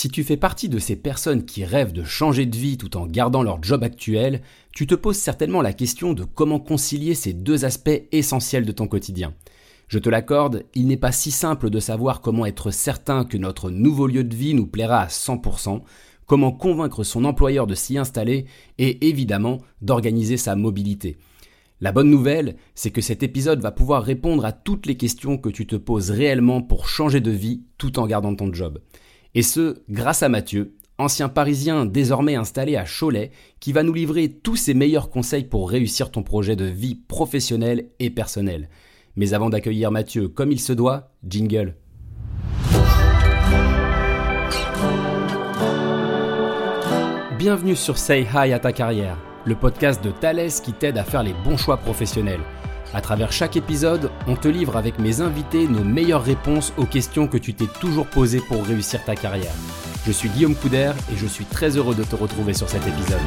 Si tu fais partie de ces personnes qui rêvent de changer de vie tout en gardant leur job actuel, tu te poses certainement la question de comment concilier ces deux aspects essentiels de ton quotidien. Je te l'accorde, il n'est pas si simple de savoir comment être certain que notre nouveau lieu de vie nous plaira à 100%, comment convaincre son employeur de s'y installer et évidemment d'organiser sa mobilité. La bonne nouvelle, c'est que cet épisode va pouvoir répondre à toutes les questions que tu te poses réellement pour changer de vie tout en gardant ton job. Et ce, grâce à Mathieu, ancien parisien désormais installé à Cholet, qui va nous livrer tous ses meilleurs conseils pour réussir ton projet de vie professionnelle et personnelle. Mais avant d'accueillir Mathieu comme il se doit, jingle. Bienvenue sur Say Hi à ta carrière, le podcast de Thales qui t'aide à faire les bons choix professionnels. À travers chaque épisode, on te livre avec mes invités nos meilleures réponses aux questions que tu t'es toujours posées pour réussir ta carrière. Je suis Guillaume Couder et je suis très heureux de te retrouver sur cet épisode.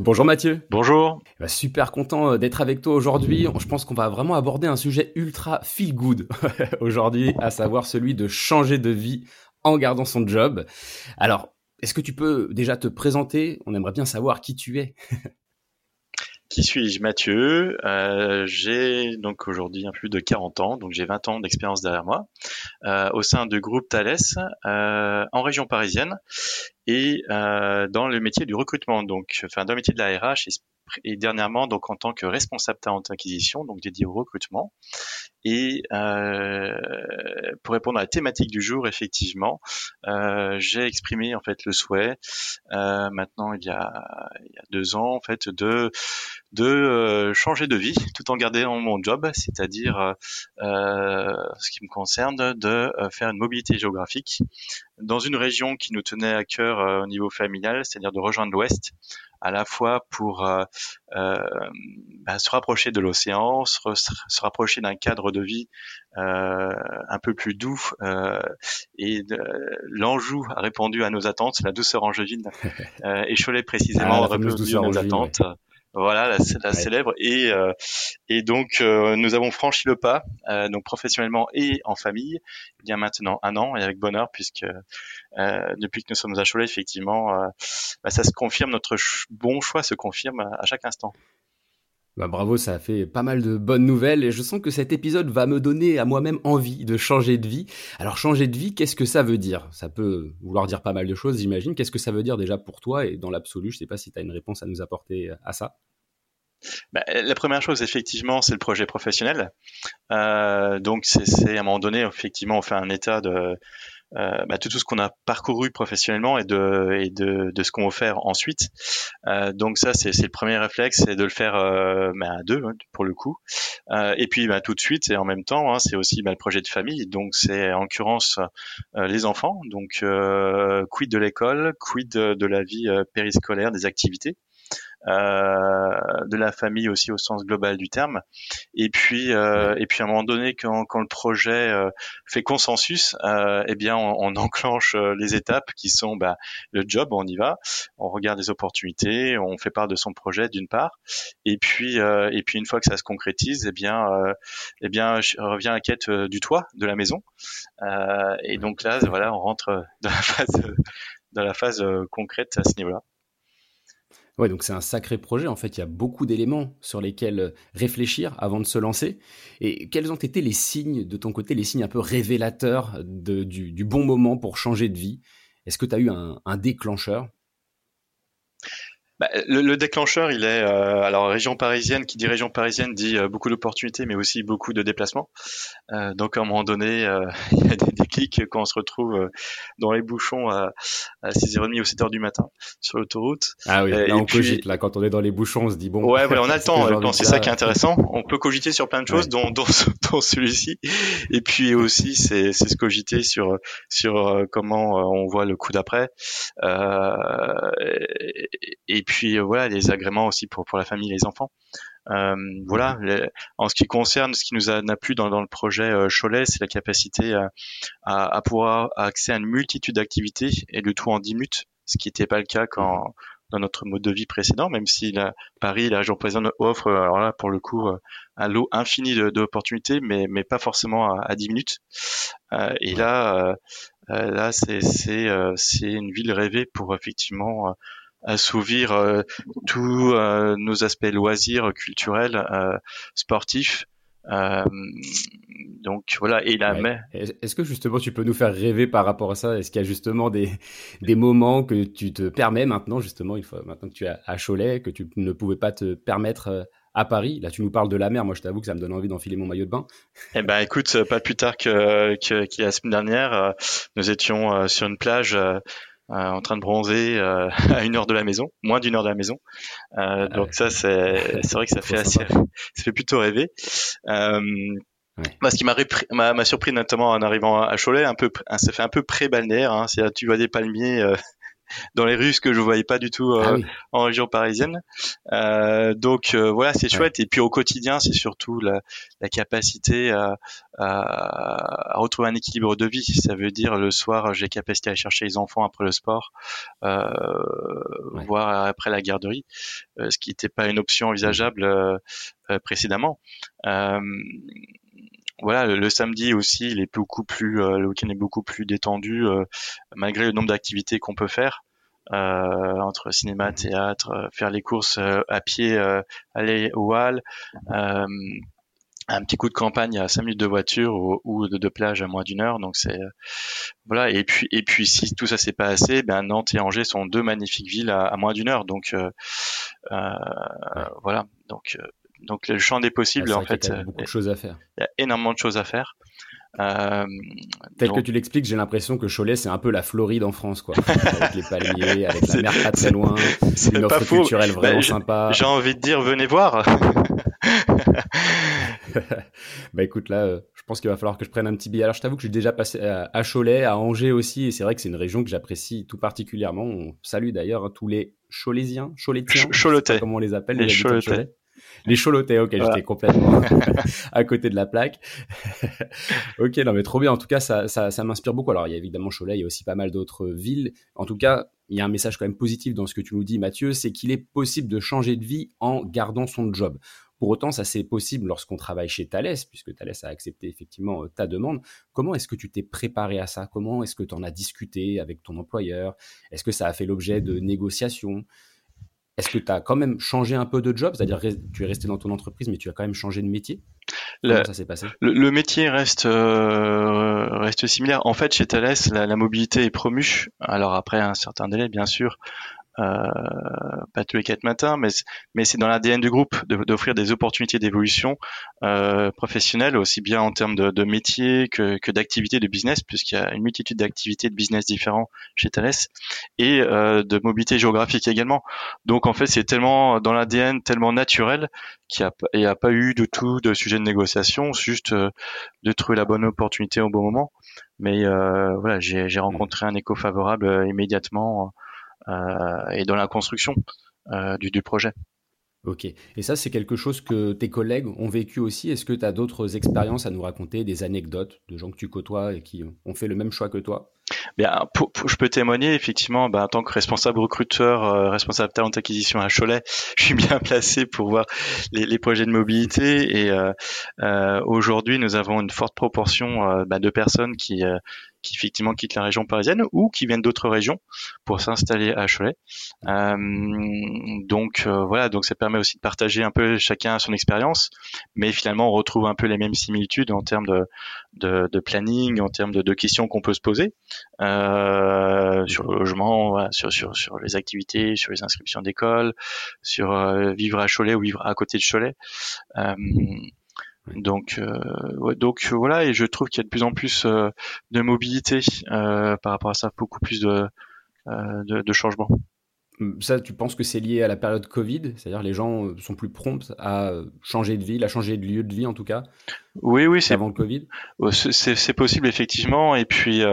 Bonjour Mathieu. Bonjour. Bah, super content euh, d'être avec toi aujourd'hui. Je pense qu'on va vraiment aborder un sujet ultra feel good aujourd'hui, à savoir celui de changer de vie en gardant son job. Alors, est-ce que tu peux déjà te présenter? On aimerait bien savoir qui tu es. Qui suis-je Mathieu? Euh, j'ai donc aujourd'hui un peu plus de 40 ans, donc j'ai 20 ans d'expérience derrière moi, euh, au sein du groupe Thales, euh, en région parisienne, et dans le métier du recrutement, donc enfin dans le métier de la RH et, dernièrement donc en tant que responsable talent acquisition, donc dédié au recrutement. Et euh, pour répondre à la thématique du jour, effectivement, euh, j'ai exprimé en fait le souhait euh, maintenant il y, a, il y a deux ans en fait de de euh, changer de vie tout en gardant mon job, c'est-à-dire euh, ce qui me concerne de faire une mobilité géographique dans une région qui nous tenait à cœur au niveau familial, c'est-à-dire de rejoindre l'Ouest à la fois pour euh, euh, bah, se rapprocher de l'océan, se, se, rapprocher d'un cadre de vie euh, un peu plus doux et l'Anjou a répondu à nos attentes, la douceur angevine et Cholet précisément ah, a répondu à nos attentes. Voilà, la, la célèbre. Et, euh, et donc, euh, nous avons franchi le pas, euh, donc professionnellement et en famille, il y a maintenant un an, et avec bonheur, puisque depuis que nous sommes à Cholet, effectivement, bah, ça se confirme, notre bon choix se confirme à chaque instant. Bah, bravo, ça a fait pas mal de bonnes nouvelles et je sens que cet épisode va me donner à moi-même envie de changer de vie. Alors changer de vie, qu'est-ce que ça veut dire? Ça peut vouloir dire pas mal de choses, j'imagine. Qu'est-ce que ça veut dire déjà pour toi et dans l'absolu? Je sais pas si tu as une réponse à nous apporter à ça. Bah, la première chose, effectivement, c'est le projet professionnel. Euh, donc, c'est à un moment donné, effectivement, on fait un état de, euh, bah, tout, ce qu'on a parcouru professionnellement et de, et de, de ce qu'on va faire ensuite. Euh, donc ça, c'est le premier réflexe, c'est de le faire euh, bah, à deux hein, pour le coup. Euh, et puis bah, tout de suite et en même temps, hein, c'est aussi bah, le projet de famille. Donc c'est en l'occurrence euh, les enfants. Donc quid de l'école, quid de, de, la vie périscolaire, des activités? Euh, de la famille aussi au sens global du terme. Et puis, euh, et puis à un moment donné, quand, quand le projet euh, fait consensus, eh bien, on, on enclenche les étapes qui sont bah, le job, on y va, on regarde les opportunités, on fait part de son projet d'une part, et puis, et puis une fois que ça se concrétise, eh bien, eh bien, je reviens à la quête du toit de la maison. et donc là, voilà, on rentre dans la phase, dans la phase concrète à ce niveau-là. Ouais, donc c'est un sacré projet. En fait, il y a beaucoup d'éléments sur lesquels euh, réfléchir avant de se lancer. Et quels ont été les signes, de ton côté, les signes un peu révélateurs du, bon moment pour changer de vie? Est-ce que tu as eu un déclencheur? Bah, le, déclencheur, il est euh, alors région parisienne. Qui dit région parisienne dit euh, beaucoup d'opportunités, mais aussi beaucoup de déplacements. Euh, donc à un moment donné, euh, il y a des déclics quand on se retrouve dans les bouchons à, à 6h30 ou 7h du matin sur l'autoroute. Ah oui, là on cogite. Là, quand on est dans les bouchons, on se dit bon. Ouais, ouais on a le temps. c'est ça qui est intéressant. On peut cogiter sur plein de choses, dont, dont, dont celui-ci. Et puis aussi, c'est se cogiter sur sur comment on voit le coup d'après. et puis euh, voilà les agréments aussi pour pour la famille et les enfants. Euh, voilà. en ce qui concerne ce qui nous a, plu dans, dans le projet euh, Cholet, c'est la capacité à, à, pouvoir accéder à une multitude d'activités et le tout en 10 minutes, ce qui n'était pas le cas quand dans notre mode de vie précédent, même si la, Paris, la région parisienne offre, alors là, pour le coup, un lot infini d'opportunités, mais, mais pas forcément à, à 10 minutes. et là, là, c'est c'est une ville rêvée pour effectivement assouvir euh, tous euh, nos aspects loisirs, culturels, euh, sportifs. donc voilà, et la ouais. Est-ce que justement tu peux nous faire rêver par rapport à ça? Est-ce qu'il y a justement des, des moments que tu te permets maintenant, justement, une fois maintenant que tu es à Cholet, que tu ne pouvais pas te permettre à Paris? Là, tu nous parles de la mer. Moi, je t'avoue que ça me donne envie d'enfiler mon maillot de bain. Eh ben, écoute, pas plus tard que, que, que la semaine dernière, nous étions sur une plage euh, en train de bronzer euh, à une heure de la maison, moins d'une heure de la maison. Euh, ah donc ça, c'est c'est vrai que ça fait assez, ça fait plutôt rêver. Euh, ouais. ce qui m'a m'a surpris notamment en arrivant à Cholet, un peu, ça fait un peu pré-balnéaire. Hein, tu vois des palmiers dans les rues, ce que je voyais pas du tout euh, ah en région parisienne. Euh, donc euh, voilà, c'est chouette. Et puis au quotidien, c'est surtout la, la capacité à, à, à, retrouver un équilibre de vie. Ça veut dire le soir, j'ai capacité à chercher les enfants après le sport, euh, voire après la garderie, ce qui n'était pas une option envisageable précédemment voilà, le, samedi aussi, il est beaucoup plus, euh, le week-end est beaucoup plus détendu, euh, malgré le nombre d'activités qu'on peut faire. Euh, entre cinéma, théâtre, faire les courses à pied, aller au hall, un petit coup de campagne à 5 minutes de voiture ou, de, plage à moins d'une heure. Donc c'est voilà. Et puis et puis si tout ça s'est pas assez, ben Nantes et Angers sont deux magnifiques villes à, moins d'une heure. Donc voilà. Donc donc le champ des possibles, ah, en fait, il y a beaucoup de choses à faire. Il y a énormément de choses à faire. Euh, Tel que tu l'expliques, j'ai l'impression que Cholet, c'est un peu la Floride en France, quoi. avec les palmiers, avec la mer pas très loin, une offre culturelle vraiment bah, sympa. J'ai envie de dire, venez voir. bah écoute, là, euh, je pense qu'il va falloir que je prenne un petit billet. Alors, je t'avoue que j'ai déjà passé à, Cholet, à Angers aussi, et c'est vrai que c'est une région que j'apprécie tout particulièrement. On salue d'ailleurs hein, tous les Cholésiens, Cholétiens, Ch comment on les appelle, les, les les cholotés, ok, j'étais complètement à côté de la plaque. ok, non mais trop bien. En tout cas, ça, ça, ça m'inspire beaucoup. Alors, il y a évidemment Cholet, il y a aussi pas mal d'autres villes. En tout cas, il y a un message quand même positif dans ce que tu nous dis, Mathieu, c'est qu'il est possible de changer de vie en gardant son job. Pour autant, ça c'est possible lorsqu'on travaille chez Thales, puisque Thales a accepté effectivement euh, ta demande. Comment est-ce que tu t'es préparé à ça? Comment est-ce que tu en as discuté avec ton employeur? Est-ce que ça a fait l'objet de négociations? Est-ce que tu as quand même changé un peu de job? C'est-à-dire tu es resté dans ton entreprise, mais tu as quand même changé de métier? Comment ça s'est passé? le, métier reste euh, reste similaire. En fait, chez Thales, la, la, mobilité est promue. Alors après un certain délai, bien sûr, pas tous les quatre matins, mais mais c'est dans l'ADN du groupe d'offrir des opportunités d'évolution euh, professionnelle aussi bien en termes de, de métier que, que d'activités de business, puisqu'il y a une multitude d'activités de business différents chez Thales et euh, de mobilité géographique également. Donc en fait, c'est tellement dans l'ADN, tellement naturel qu'il n'y a, a, pas eu du tout de sujet de négociation, juste euh, de trouver la bonne opportunité au bon moment. Mais euh, voilà, j'ai rencontré un écho favorable euh, immédiatement euh, et dans la construction euh, du, du projet. Ok. Et ça, c'est quelque chose que tes collègues ont vécu aussi. Est-ce que tu as d'autres expériences à nous raconter, des anecdotes de gens que tu côtoies et qui ont fait le même choix que toi? Bien, pour, je peux témoigner effectivement, ben, en tant que responsable recruteur, euh, responsable talent acquisition à Cholet, je suis bien placé pour voir les, les projets de mobilité. Et euh, euh, aujourd'hui, nous avons une forte proportion ben, de personnes qui qui effectivement quittent la région parisienne ou qui viennent d'autres régions pour s'installer à Cholet. Euh, donc euh, voilà, donc ça permet aussi de partager un peu chacun son expérience, mais finalement on retrouve un peu les mêmes similitudes en termes de, de, planning, en termes de, de questions qu'on peut se poser euh, sur le logement, sur, sur, sur les activités, sur les inscriptions d'école, sur euh, vivre à Cholet ou vivre à côté de Cholet. Euh, donc, donc voilà, et je trouve qu'il y a de plus en plus de mobilité par rapport à ça, beaucoup plus de, de, de changements. Ça, tu penses que c'est lié à la période Covid? C'est-à-dire les gens sont plus prompts à changer de ville, à changer de lieu de vie en tout cas? Oui, oui, c'est avant le Covid? C'est possible effectivement. Et puis,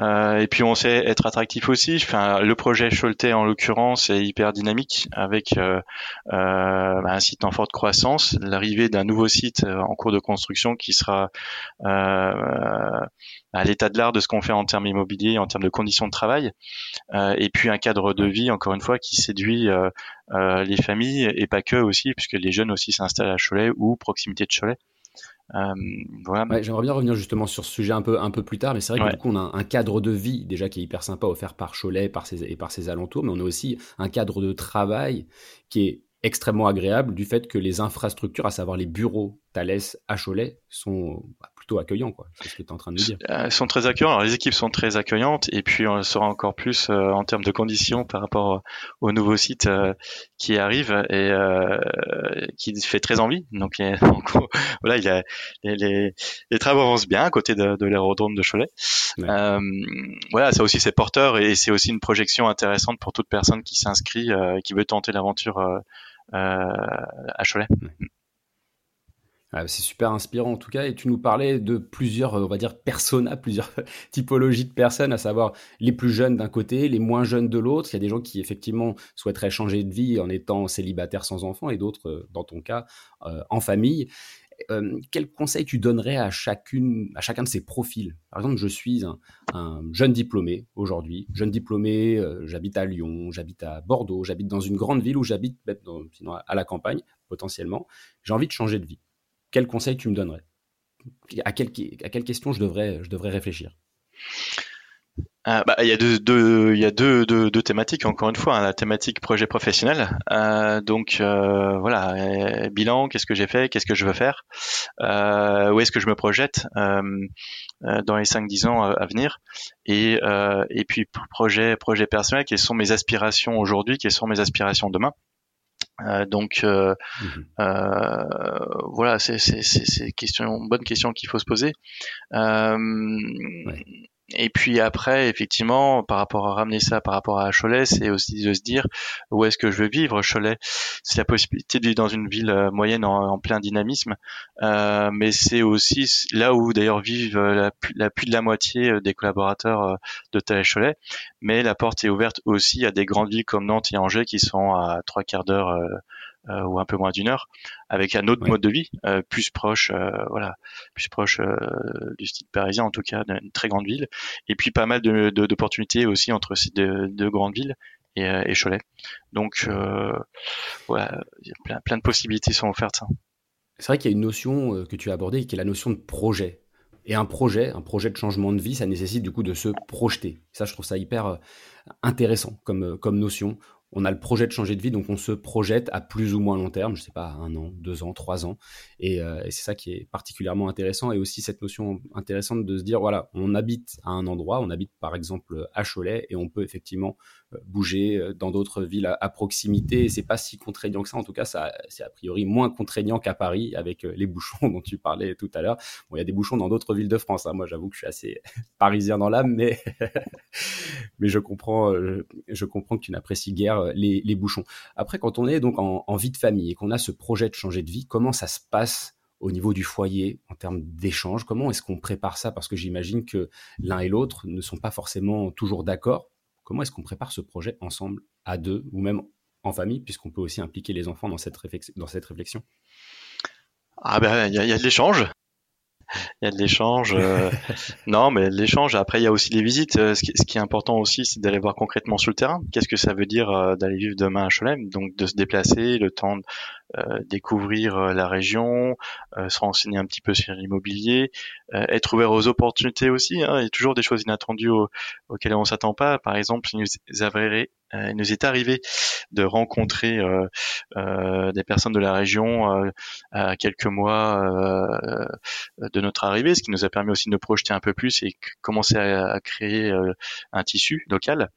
Euh, et puis on sait être attractif aussi. Enfin, le projet Choletais en l'occurrence est hyper dynamique avec euh, euh, un site en forte croissance, l'arrivée d'un nouveau site en cours de construction qui sera à l'état de l'art de ce qu'on fait en termes immobiliers, en termes de conditions de travail, et puis un cadre de vie encore une fois qui séduit les familles et pas que aussi, puisque les jeunes aussi s'installent à Cholet ou proximité de Cholet. Euh, voilà. J'aimerais bien revenir justement sur ce sujet un peu, un peu plus tard, mais c'est vrai que du coup, on a un cadre de vie déjà qui est hyper sympa offert par Cholet par ses, et par ses alentours, mais on a aussi un cadre de travail qui est extrêmement agréable du fait que les infrastructures, à savoir les bureaux Thales à Cholet, sont bah, plutôt accueillants, quoi. C'est ce que tu es en train de nous dire. Elles sont très accueillantes. les équipes sont très accueillantes, et puis on sera encore plus euh, en termes de conditions par rapport au nouveau site euh, qui arrive et euh, qui fait très envie. Donc, voilà, il y a, les, les, travaux avancent bien à côté de, de l'aérodrome de Cholet. voilà, ça aussi c'est porteur et c'est aussi une projection intéressante pour toute personne qui s'inscrit, qui veut tenter l'aventure à Cholet. C'est super inspirant en tout cas. Et tu nous parlais de plusieurs, on va dire, personas, plusieurs typologies de personnes, à savoir les plus jeunes d'un côté, les moins jeunes de l'autre. Il y a des gens qui effectivement souhaiteraient changer de vie en étant célibataires sans enfants et d'autres, euh, dans ton cas, euh, en famille. Euh, quel conseil tu donnerais à, chacune, à chacun de ces profils? Par exemple, je suis un, jeune diplômé aujourd'hui, jeune diplômé, j'habite à Lyon, j'habite à Bordeaux, j'habite dans une grande ville où j'habite sinon à la campagne potentiellement. J'ai envie de changer de vie quel conseil tu me donnerais? À quelle, question je devrais, réfléchir? Ah, bah, il y a deux, thématiques encore une fois, hein, la thématique projet professionnel. Euh, donc euh, voilà, euh, bilan, qu'est-ce que j'ai fait, qu'est-ce que je veux faire, où est-ce que je me projette dans les 5-10 ans à venir, et, puis projet personnel, quelles sont mes aspirations aujourd'hui, quelles sont mes aspirations demain? Euh, donc euh, mmh euh, voilà, c'est une bonne question qu'il faut se poser. Et puis après, effectivement, par rapport à ramener ça par rapport à Cholet, c'est aussi de se dire où est-ce que je veux vivre. Cholet, c'est la possibilité de vivre dans une ville euh, moyenne en, plein dynamisme, euh, mais c'est aussi là où d'ailleurs vivent la, la, plus de la moitié euh, des collaborateurs de Thales Cholet. Mais la porte est ouverte aussi à des grandes villes comme Nantes et Angers qui sont à trois quarts d'heure euh, ou un peu moins d'une heure, avec un autre mode de vie euh, plus proche, euh, voilà, plus proche du style parisien en tout cas, d'une très grande ville, et puis pas mal d'opportunités de, aussi entre ces deux, grandes villes et, et, Cholet. Donc voilà, plein, plein, de possibilités sont offertes. Hein. C'est vrai qu'il y a une notion que tu as abordée qui est la notion de projet. Et un projet, un projet de changement de vie, ça nécessite du coup de se projeter. Ça, je trouve ça hyper intéressant comme, comme notion on a le projet de changer de vie, donc on se projette à plus ou moins long terme, je sais pas, un an, deux ans, trois ans. Euh, et, c'est ça qui est particulièrement intéressant. Et aussi cette notion intéressante de se dire, voilà, on habite à un endroit, on habite par exemple à Cholet, et on peut effectivement bouger euh, dans d'autres villes à, proximité. Et c'est pas si contraignant que ça. En tout cas, c'est a priori moins contraignant qu'à Paris avec les bouchons dont tu parlais tout à l'heure. Bon, il y a des bouchons dans d'autres villes de France. Hein. Moi, j'avoue que je suis assez parisien dans l'âme, mais, mais je comprends, je comprends que tu n'apprécies guère euh, les, bouchons. Après, quand on est donc en, vie de famille et qu'on a ce projet de changer de vie, comment ça se passe au niveau du foyer en termes d'échange? Comment est-ce qu'on prépare ça? Parce que j'imagine que l'un et l'autre ne sont pas forcément toujours d'accord. Comment est-ce qu'on prépare ce projet ensemble, à deux, ou même en famille, puisqu'on peut aussi impliquer les enfants dans cette, dans cette réflexion? Ah ben, il y, a de l'échange il y a de l'échange. Euh, non, mais l'échange. Après, il y a aussi les visites. Euh, ce qui, ce qui est important aussi, c'est d'aller voir concrètement sur le terrain. Qu'est-ce que ça veut dire euh, d'aller vivre demain à Cholem Donc, de se déplacer, le temps de découvrir la région, se renseigner un petit peu sur l'immobilier, être ouvert aux opportunités aussi. Hein. Il y a toujours des choses inattendues auxquelles on s'attend pas. Par exemple, il nous, il nous est arrivé de rencontrer euh, euh, des personnes de la région euh, à quelques mois de notre arrivée, ce qui nous a permis aussi de nous projeter un peu plus et commencer à, créer un tissu local.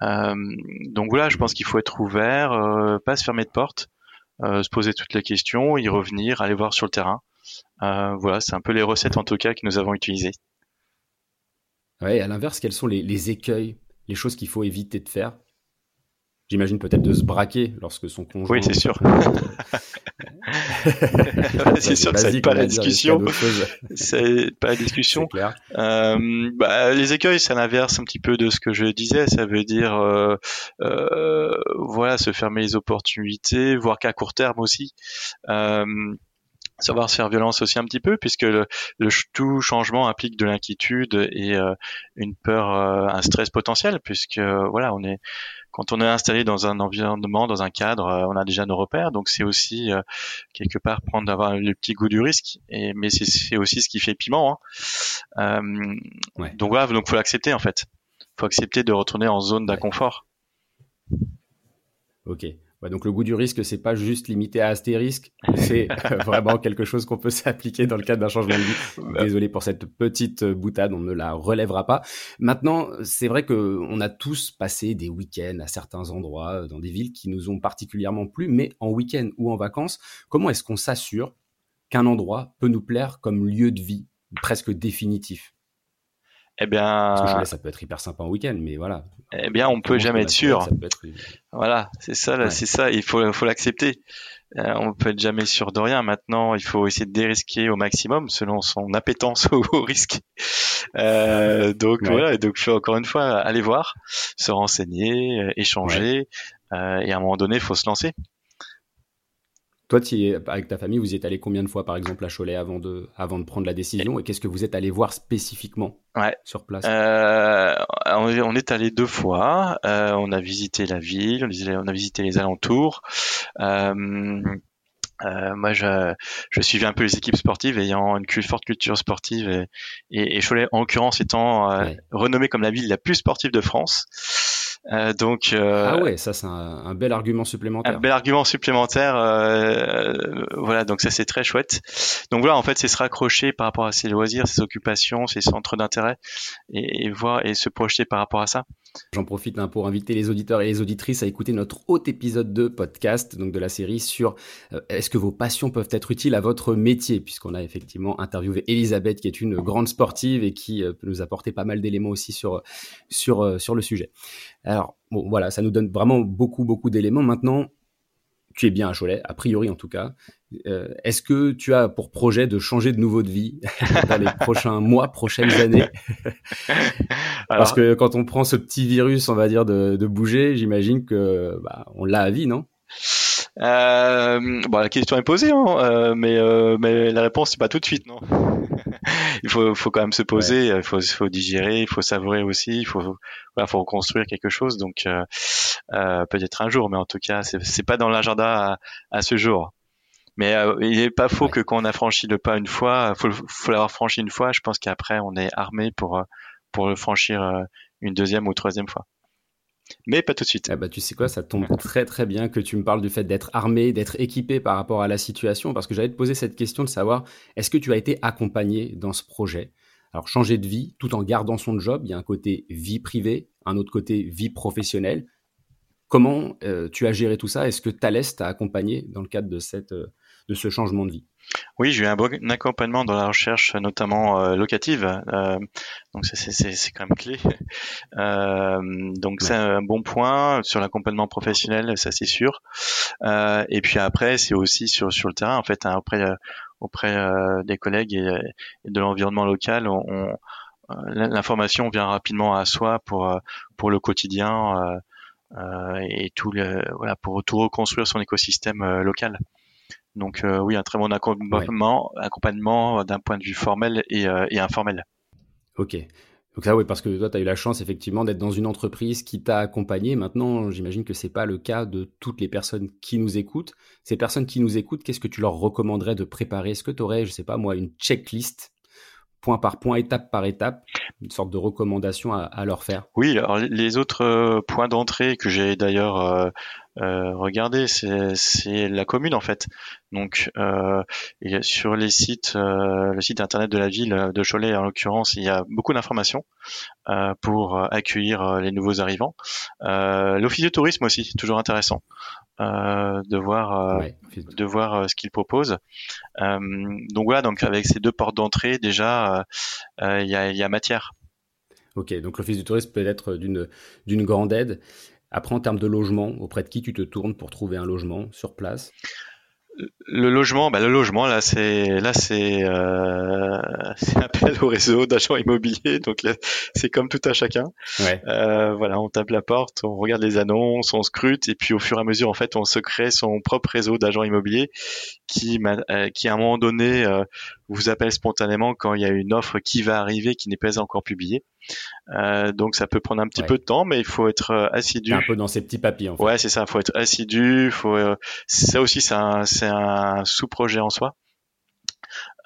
donc voilà, je pense qu'il faut être ouvert, pas se fermer de porte, se poser toutes les questions, y revenir, aller voir sur le terrain. voilà, c'est un peu les recettes en tout cas que nous avons utilisées. Ouais, à l'inverse, quels sont les écueils, les choses qu'il faut éviter de faire J'imagine peut-être de se braquer lorsque son conjoint. Oui, c'est sûr. c'est sûr que ça pas la discussion. C'est pas la discussion. Les écueils, c'est l'inverse un petit peu de ce que je disais. Ça veut dire, euh, euh, voilà, se fermer les opportunités, voire qu'à court terme aussi. Euh, savoir se faire violence aussi un petit peu puisque le, tout changement implique de l'inquiétude et euh, une peur un stress potentiel puisque voilà on est quand on est installé dans un environnement, dans un cadre, euh, on a déjà nos repères. Donc c'est aussi euh, quelque part prendre d'avoir le petit goût du risque. Et mais c'est aussi ce qui fait piment. Hein. Euh, donc voilà, donc faut l'accepter en fait. Faut accepter de retourner en zone d'inconfort. Ok donc le goût du risque, c'est pas juste limité à astérisque, c'est vraiment quelque chose qu'on peut s'appliquer dans le cadre d'un changement de vie. Désolé pour cette petite boutade, on ne la relèvera pas. Maintenant, c'est vrai que on a tous passé des week-ends à certains endroits dans des villes qui nous ont particulièrement plu, mais en week-end ou en vacances, comment est-ce qu'on s'assure qu'un endroit peut nous plaire comme lieu de vie presque définitif? Eh bien, ça peut être hyper sympa en week-end, mais voilà. Eh bien, on peut jamais être sûr. Voilà, c'est ça, c'est ça. Il faut, faut l'accepter. Euh, on peut être jamais sûr de rien. Maintenant, il faut essayer de dérisquer au maximum selon son appétence au, risque. Euh, donc voilà. Donc, encore une fois, aller voir, se renseigner, euh, échanger, euh, et à un moment donné, il faut se lancer. Toi, avec ta famille, vous y êtes allé combien de fois, par exemple, à Cholet avant de, avant de prendre la décision Et qu'est-ce que vous êtes allé voir spécifiquement sur place? Euh, on, est allé deux fois. Euh, on a visité la ville, on a visité les alentours. Euh, euh, moi, je, je suivais un peu les équipes sportives, ayant une forte culture sportive, et, et, et Cholet, en l'occurrence, étant euh, renommée comme la ville la plus sportive de France. Euh, donc euh, ah ouais, ça c'est un, bel argument supplémentaire. Un bel argument supplémentaire, euh, voilà. Donc ça c'est très chouette. Donc voilà, en fait, c'est se raccrocher par rapport à ses loisirs, ses occupations, ses centres d'intérêt, et, voir et se projeter par rapport à ça. J'en profite hein, pour inviter les auditeurs et les auditrices à écouter notre haut épisode de podcast, donc de la série sur est-ce que vos passions peuvent être utiles à votre métier, puisqu'on a effectivement interviewé Elisabeth, qui est une grande sportive et qui peut nous apporter pas mal d'éléments aussi sur sur sur le sujet. Alors, bon, voilà, ça nous donne vraiment beaucoup, beaucoup d'éléments. Maintenant, tu es bien à Cholet, a priori en tout cas. Euh, est-ce que tu as pour projet de changer de nouveau de vie dans les prochains mois, prochaines années Parce que quand on prend ce petit virus, on va dire, de, bouger, j'imagine que bah, on l'a à vie, non? Euh, bon, la question est posée, hein, euh, mais, euh, mais la réponse c'est pas tout de suite, non? Il faut, faut quand même se poser, il faut, faut digérer, il faut savourer aussi, il faut, voilà, faut reconstruire quelque chose. Donc euh, euh, peut-être un jour, mais en tout cas, c'est pas dans l'agenda à, à, ce jour. Mais euh, il n'est pas faux que quand on a franchi le pas une fois, faut, faut l'avoir franchi une fois. Je pense qu'après on est armé pour pour le franchir une deuxième ou troisième fois mais pas tout de suite. Ah bah, tu sais quoi, ça tombe très très bien que tu me parles du fait d'être armé, d'être équipé par rapport à la situation, parce que j'allais te poser cette question de savoir, est-ce que tu as été accompagné dans ce projet? Alors changer de vie tout en gardant son job, il y a un côté vie privée, un autre côté vie professionnelle. Comment euh, tu as géré tout ça? Est-ce que Thales t'a accompagné dans le cadre de, cette, euh, de ce changement de vie? Oui, j'ai eu un bon accompagnement dans la recherche, notamment euh, locative. Euh, donc c'est quand même clé. Euh, donc c'est un bon point sur l'accompagnement professionnel, ça c'est sûr. et puis après, c'est aussi sur sur le terrain, en fait, hein, auprès auprès des collègues et, de l'environnement local, on, l'information vient rapidement à soi pour pour le quotidien et tout le voilà pour tout reconstruire son écosystème local. Donc euh, oui, un très bon accompagnement, accompagnement d'un point de vue formel et, euh, et informel. Ok. Donc ça, oui, parce que toi, tu as eu la chance effectivement d'être dans une entreprise qui t'a accompagné. Maintenant, j'imagine que c'est pas le cas de toutes les personnes qui nous écoutent. Ces personnes qui nous écoutent, qu'est-ce que tu leur recommanderais de préparer? Est-ce que tu aurais, je sais pas moi, une checklist point par point, étape par étape, une sorte de recommandation à, leur faire? Oui, alors les autres euh, points d'entrée que j'ai d'ailleurs euh, euh, regardé, c'est la commune en fait. Donc euh, sur les sites, le site internet de la ville de Cholet en l'occurrence, il y a beaucoup d'informations pour accueillir les nouveaux arrivants. L'office de tourisme aussi, toujours intéressant. Euh, de voir euh, de voir euh, ce qu'il propose. donc voilà, donc avec ces deux portes d'entrée déjà, il y a, y, a, matière. Ok, donc l'office du tourisme peut être d'une d'une grande aide. Après, en termes de logement, auprès de qui tu te tournes pour trouver un logement sur place? Le logement, bah le logement là c'est là c'est euh, appel au réseau d'agents immobiliers donc c'est comme tout à chacun. Ouais. Euh, voilà, on tape la porte, on regarde les annonces, on scrute et puis au fur et à mesure en fait on se crée son propre réseau d'agents immobiliers qui euh, qui à un moment donné euh, vous appelle spontanément quand il y a une offre qui va arriver qui n'est pas encore publiée. Euh, donc ça peut prendre un petit peu de temps, mais il faut être euh, assidu. un peu dans ces petits papiers. En fait. Ouais, c'est ça. Il faut être assidu. Faut euh, ça aussi, c'est un, un sous-projet en soi.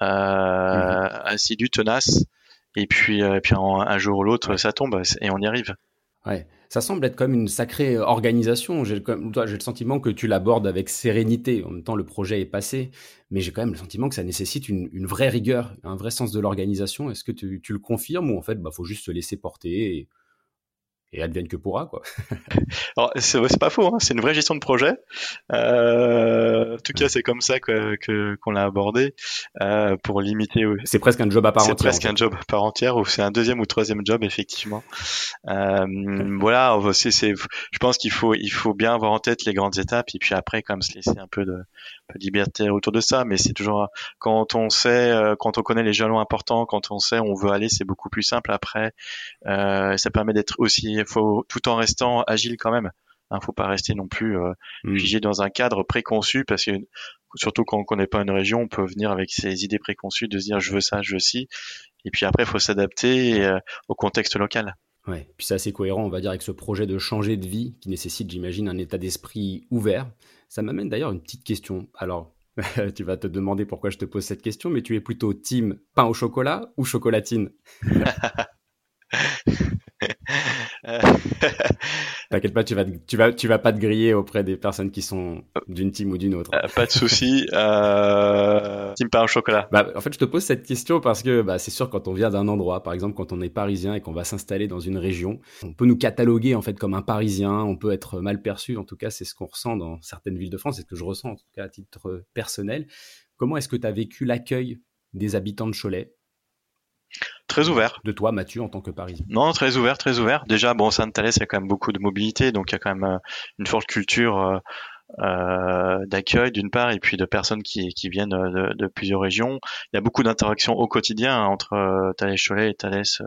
Euh, mhm. Assidu, tenace. Et puis, et puis un jour ou l'autre, ça tombe et on y arrive. Ouais ça semble être comme une sacrée organisation. J'ai le sentiment que tu l'abordes avec sérénité. En même temps, le projet est passé, mais j'ai quand même le sentiment que ça nécessite une, vraie rigueur, un vrai sens de l'organisation. Est-ce que tu, le confirmes ou en fait, bah, faut juste se laisser porter et advienne que pourra quoi. Alors c'est pas faux, hein. c'est une vraie gestion de projet. Euh, en tout cas, c'est comme ça que qu'on l'a abordé euh, pour limiter. C'est presque un job à part entière. C'est presque un job à part entière ou c'est un deuxième ou troisième job effectivement. Euh, voilà, c'est je pense qu'il faut il faut bien avoir en tête les grandes étapes et puis après comme se laisser un peu de de liberté autour de ça, mais c'est toujours quand on sait, euh, quand on connaît les jalons importants, quand on sait où on veut aller, c'est beaucoup plus simple. Après, euh, ça permet d'être aussi, faut tout en restant agile quand même. Hein, faut pas rester non plus euh, mm. figé dans un cadre préconçu parce que surtout quand on connaît pas une région, on peut venir avec ses idées préconçues de se dire je veux ça, je veux ci, et puis après il faut s'adapter euh, au contexte local. Ouais, puis c'est assez cohérent, on va dire, avec ce projet de changer de vie qui nécessite, j'imagine, un état d'esprit ouvert. Ça m'amène d'ailleurs une petite question. Alors, tu vas te demander pourquoi je te pose cette question, mais tu es plutôt team pain au chocolat ou chocolatine? T'inquiète pas, tu vas, tu vas, tu vas pas te griller auprès des personnes qui sont d'une team ou d'une autre. Euh, pas de souci. Euh... Team pain au chocolat. Bah, en fait, je te pose cette question parce que bah, c'est sûr quand on vient d'un endroit, par exemple quand on est parisien et qu'on va s'installer dans une région, on peut nous cataloguer en fait comme un parisien, on peut être mal perçu. En tout cas, c'est ce qu'on ressent dans certaines villes de France, c'est ce que je ressens en tout cas à titre personnel. Comment est-ce que tu as vécu l'accueil des habitants de Cholet? Très ouvert. De toi, Mathieu, en tant que Parisien Non, très ouvert, très ouvert. Déjà, bon, Saint-Thalès, il y a quand même beaucoup de mobilité, donc il y a quand même euh, une forte culture euh, euh, d'accueil d'une part, et puis de personnes qui, qui viennent de, plusieurs régions. Il y a beaucoup d'interactions au quotidien hein, entre Thalès-Cholet et Thalès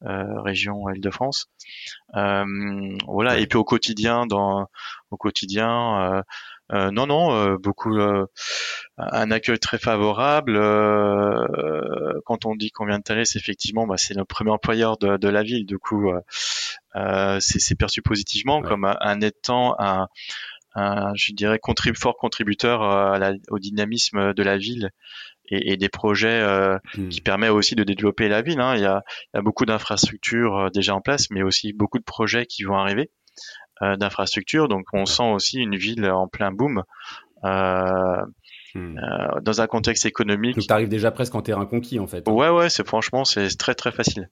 région Île-de-France. voilà, et puis au quotidien, dans au quotidien euh, non, non, euh, beaucoup euh, un accueil très favorable. quand on dit qu'on vient de Thalès, effectivement, bah, c'est le premier employeur de, la ville. Du coup, c'est perçu positivement comme un, étant un, je dirais, contrib fort contributeur au dynamisme de la ville et, des projets hmm. qui permettent aussi de développer la ville. Hein. Il, y a, il, y a, beaucoup d'infrastructures déjà en place, mais aussi beaucoup de projets qui vont arriver. Euh, d'infrastructures. Donc on sent aussi une ville en plein boom. Euh, hmm. euh, dans un contexte économique. Donc tu arrives déjà presque en terrain conquis en fait. Ouais ouais, c'est franchement c'est très très facile.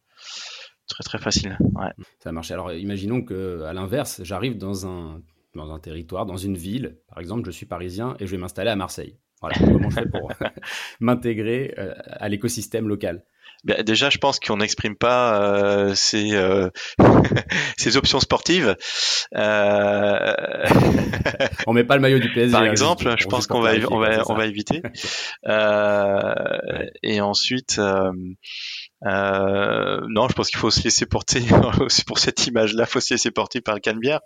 Très très facile. Ouais. Ça marche. Alors imaginons que à l'inverse, j'arrive dans un dans un territoire, dans une ville, par exemple, je suis parisien et je vais m'installer à Marseille. Voilà, comment je fais pour m'intégrer à l'écosystème local? Ben, déjà, je pense qu'on n'exprime pas euh, ses, euh, options sportives. Euh... on met pas le maillot du PSG. Par exemple, je pense qu'on va, on va, on va éviter. euh, et ensuite, euh, euh, non, je pense qu'il faut se laisser porter pour cette image-là. Il faut se laisser porter par le Canebière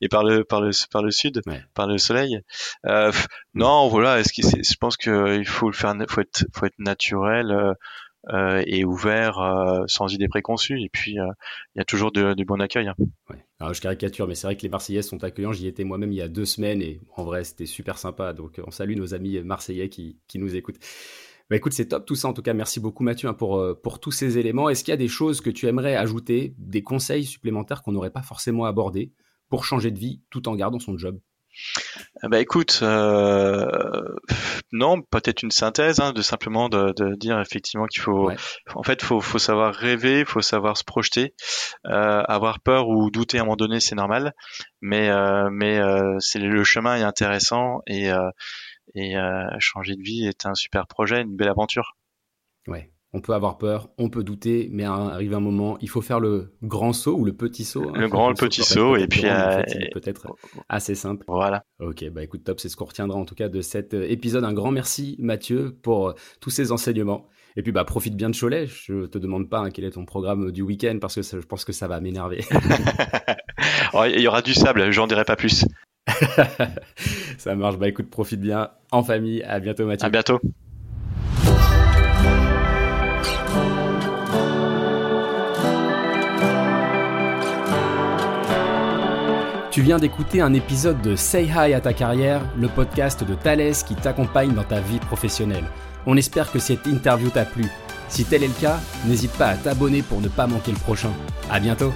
et par le par le par le sud, par le soleil. Euh, non, voilà. Est-ce que je pense qu'il faut le faire, faut être faut être naturel. Euh, et ouvert euh, sans idée préconçue. Et puis, euh, il y a toujours du bon accueil. Je caricature, mais c'est vrai que les Marseillais sont accueillants. J'y étais moi-même il y a deux semaines et en vrai, c'était super sympa. Donc, on salue nos amis marseillais qui, qui nous écoutent. Bah écoute, c'est top tout ça. En tout cas, merci beaucoup Mathieu hein, pour, pour tous ces éléments. Est-ce qu'il y a des choses que tu aimerais ajouter, des conseils supplémentaires qu'on n'aurait pas forcément abordés pour changer de vie tout en gardant son job? Bah écoute, euh, non, peut-être une synthèse, hein, de simplement de, de, dire effectivement qu'il faut, en fait, faut, faut savoir rêver, faut savoir se projeter, euh, avoir peur ou douter à un moment donné, c'est normal, mais euh, mais euh, c'est le chemin est intéressant et euh, et changer de vie est un super projet, une belle aventure. Ouais, on peut avoir peur, on peut douter, mais arrive un moment, il faut faire le grand saut ou le petit saut. Hein, le grand, le petit saut, et puis euh, peut-être assez simple. Voilà. Ok, bah écoute, top, c'est ce qu'on retiendra en tout cas de cet euh, épisode. Un grand merci Mathieu pour euh, tous ces enseignements. Et puis bah profite bien de Cholet. Je te demande pas hein, quel est ton programme du week-end parce que je pense que ça va m'énerver. Oh, il y aura du sable, j'en dirai pas plus. ça marche. Bah écoute, profite bien en famille. À bientôt Mathieu. À bientôt. Tu viens d'écouter un épisode de Say Hi à ta carrière, le podcast de Thales qui t'accompagne dans ta vie professionnelle. On espère que cette interview t'a plu. Si tel est le cas, n'hésite pas à t'abonner pour ne pas manquer le prochain. À bientôt!